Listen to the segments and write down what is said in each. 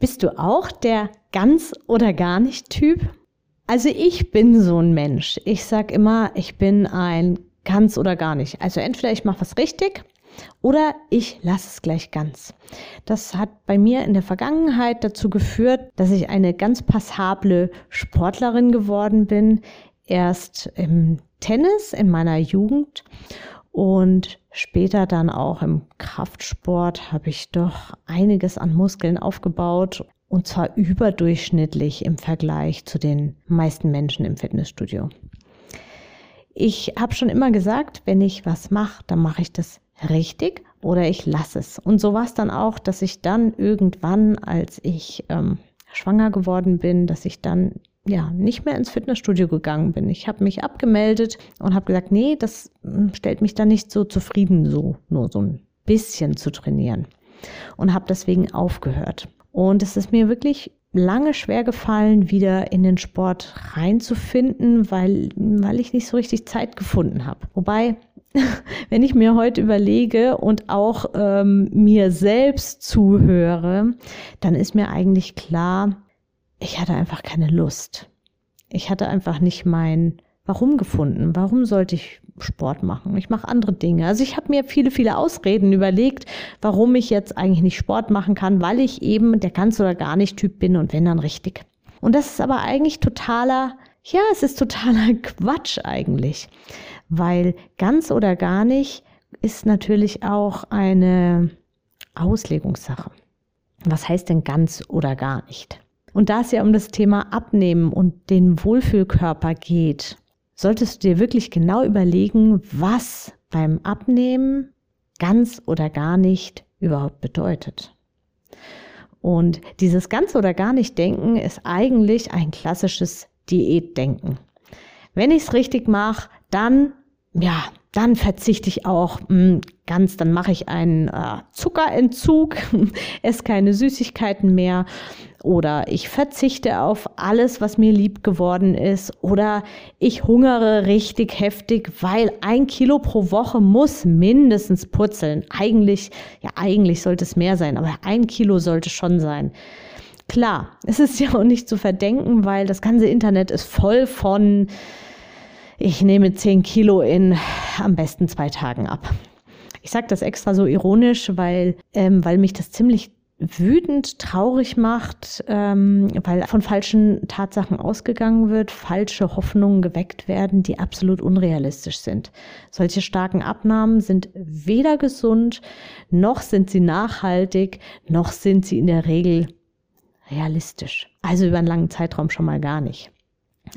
Bist du auch der ganz oder gar nicht Typ? Also ich bin so ein Mensch. Ich sag immer, ich bin ein ganz oder gar nicht. Also entweder ich mache was richtig oder ich lasse es gleich ganz. Das hat bei mir in der Vergangenheit dazu geführt, dass ich eine ganz passable Sportlerin geworden bin. Erst im Tennis in meiner Jugend und später dann auch im Kraftsport habe ich doch einiges an Muskeln aufgebaut und zwar überdurchschnittlich im Vergleich zu den meisten Menschen im Fitnessstudio. Ich habe schon immer gesagt, wenn ich was mache, dann mache ich das richtig oder ich lasse es. Und so war es dann auch, dass ich dann irgendwann, als ich ähm, schwanger geworden bin, dass ich dann ja, nicht mehr ins Fitnessstudio gegangen bin. Ich habe mich abgemeldet und habe gesagt, nee, das hm, stellt mich da nicht so zufrieden, so nur so ein bisschen zu trainieren. Und habe deswegen aufgehört. Und es ist mir wirklich lange schwer gefallen, wieder in den Sport reinzufinden, weil, weil ich nicht so richtig Zeit gefunden habe. Wobei, wenn ich mir heute überlege und auch ähm, mir selbst zuhöre, dann ist mir eigentlich klar, ich hatte einfach keine Lust. Ich hatte einfach nicht mein Warum gefunden. Warum sollte ich Sport machen? Ich mache andere Dinge. Also ich habe mir viele, viele Ausreden überlegt, warum ich jetzt eigentlich nicht Sport machen kann, weil ich eben der ganz oder gar nicht Typ bin und wenn dann richtig. Und das ist aber eigentlich totaler, ja, es ist totaler Quatsch eigentlich, weil ganz oder gar nicht ist natürlich auch eine Auslegungssache. Was heißt denn ganz oder gar nicht? Und da es ja um das Thema Abnehmen und den Wohlfühlkörper geht, solltest du dir wirklich genau überlegen, was beim Abnehmen ganz oder gar nicht überhaupt bedeutet. Und dieses ganz oder gar nicht Denken ist eigentlich ein klassisches Diätdenken. Wenn ich es richtig mache, dann, ja, dann verzichte ich auch mh, hm, ganz, dann mache ich einen äh, Zuckerentzug, esse keine Süßigkeiten mehr oder ich verzichte auf alles, was mir lieb geworden ist oder ich hungere richtig heftig, weil ein Kilo pro Woche muss mindestens purzeln. Eigentlich, ja, eigentlich sollte es mehr sein, aber ein Kilo sollte schon sein. Klar, es ist ja auch nicht zu verdenken, weil das ganze Internet ist voll von, ich nehme 10 Kilo in am besten zwei Tagen ab. Ich sage das extra so ironisch, weil, ähm, weil mich das ziemlich wütend, traurig macht, ähm, weil von falschen Tatsachen ausgegangen wird, falsche Hoffnungen geweckt werden, die absolut unrealistisch sind. Solche starken Abnahmen sind weder gesund, noch sind sie nachhaltig, noch sind sie in der Regel realistisch. Also über einen langen Zeitraum schon mal gar nicht.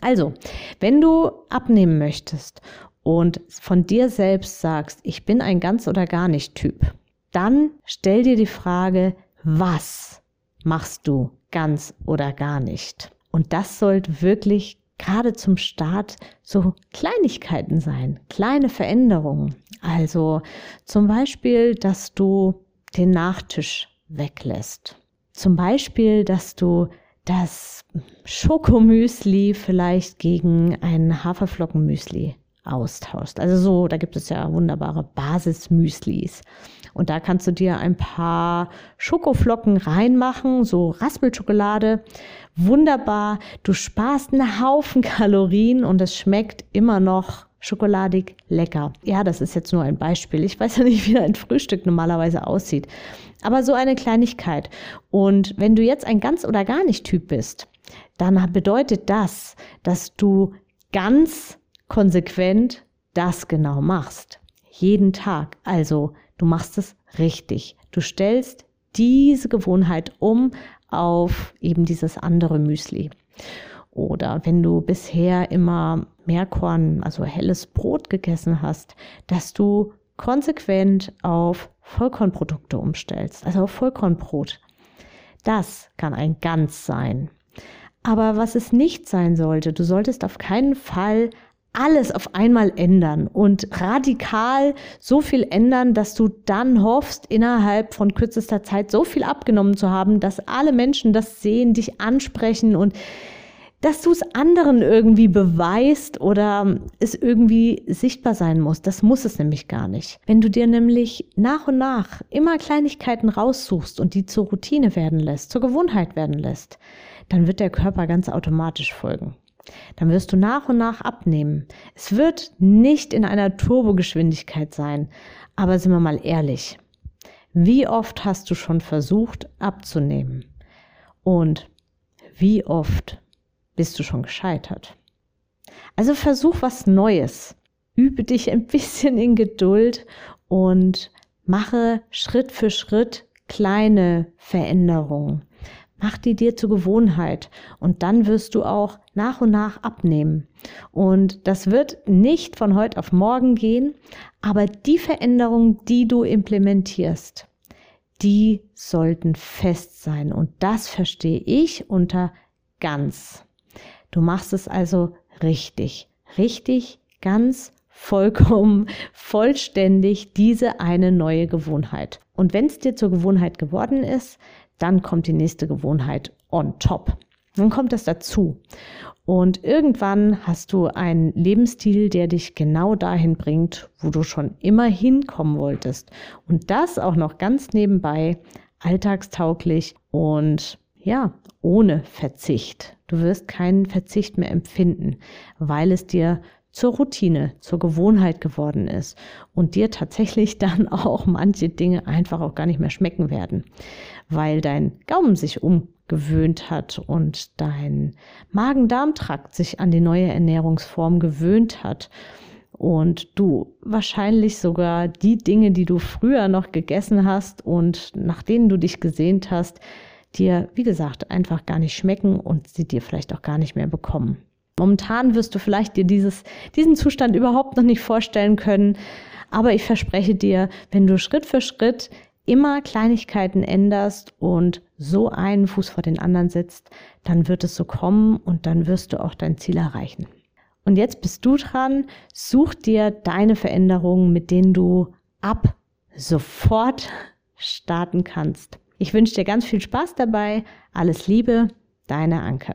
Also, wenn du abnehmen möchtest und von dir selbst sagst, ich bin ein ganz oder gar nicht Typ, dann stell dir die Frage, was machst du ganz oder gar nicht? Und das sollte wirklich gerade zum Start so Kleinigkeiten sein, kleine Veränderungen. Also zum Beispiel, dass du den Nachtisch weglässt. Zum Beispiel, dass du das Schokomüsli vielleicht gegen ein Haferflockenmüsli austauscht. Also so, da gibt es ja wunderbare Basismüslis. Und da kannst du dir ein paar Schokoflocken reinmachen, so Raspelschokolade. Wunderbar. Du sparst einen Haufen Kalorien und es schmeckt immer noch schokoladig lecker. Ja, das ist jetzt nur ein Beispiel. Ich weiß ja nicht, wie ein Frühstück normalerweise aussieht. Aber so eine Kleinigkeit. Und wenn du jetzt ein ganz oder gar nicht Typ bist, dann bedeutet das, dass du ganz konsequent das genau machst. Jeden Tag. Also du machst es richtig. Du stellst diese Gewohnheit um auf eben dieses andere Müsli. Oder wenn du bisher immer Meerkorn, also helles Brot gegessen hast, dass du konsequent auf Vollkornprodukte umstellst, also auf Vollkornbrot. Das kann ein Ganz sein. Aber was es nicht sein sollte, du solltest auf keinen Fall alles auf einmal ändern und radikal so viel ändern, dass du dann hoffst, innerhalb von kürzester Zeit so viel abgenommen zu haben, dass alle Menschen das sehen, dich ansprechen und dass du es anderen irgendwie beweist oder es irgendwie sichtbar sein muss. Das muss es nämlich gar nicht. Wenn du dir nämlich nach und nach immer Kleinigkeiten raussuchst und die zur Routine werden lässt, zur Gewohnheit werden lässt, dann wird der Körper ganz automatisch folgen. Dann wirst du nach und nach abnehmen. Es wird nicht in einer Turbogeschwindigkeit sein, aber sind wir mal ehrlich. Wie oft hast du schon versucht abzunehmen? Und wie oft bist du schon gescheitert? Also versuch was Neues. Übe dich ein bisschen in Geduld und mache Schritt für Schritt kleine Veränderungen. Mach die dir zur Gewohnheit und dann wirst du auch nach und nach abnehmen. Und das wird nicht von heute auf morgen gehen, aber die Veränderungen, die du implementierst, die sollten fest sein. Und das verstehe ich unter ganz. Du machst es also richtig, richtig, ganz, vollkommen, vollständig diese eine neue Gewohnheit. Und wenn es dir zur Gewohnheit geworden ist, dann kommt die nächste Gewohnheit on top. Dann kommt das dazu. Und irgendwann hast du einen Lebensstil, der dich genau dahin bringt, wo du schon immer hinkommen wolltest. Und das auch noch ganz nebenbei, alltagstauglich und ja, ohne Verzicht. Du wirst keinen Verzicht mehr empfinden, weil es dir zur Routine, zur Gewohnheit geworden ist und dir tatsächlich dann auch manche Dinge einfach auch gar nicht mehr schmecken werden, weil dein Gaumen sich umgewöhnt hat und dein Magen-Darm-Trakt sich an die neue Ernährungsform gewöhnt hat und du wahrscheinlich sogar die Dinge, die du früher noch gegessen hast und nach denen du dich gesehnt hast, dir, wie gesagt, einfach gar nicht schmecken und sie dir vielleicht auch gar nicht mehr bekommen. Momentan wirst du vielleicht dir dieses, diesen Zustand überhaupt noch nicht vorstellen können, aber ich verspreche dir, wenn du Schritt für Schritt immer Kleinigkeiten änderst und so einen Fuß vor den anderen setzt, dann wird es so kommen und dann wirst du auch dein Ziel erreichen. Und jetzt bist du dran, such dir deine Veränderungen, mit denen du ab sofort starten kannst. Ich wünsche dir ganz viel Spaß dabei. Alles Liebe, deine Anke.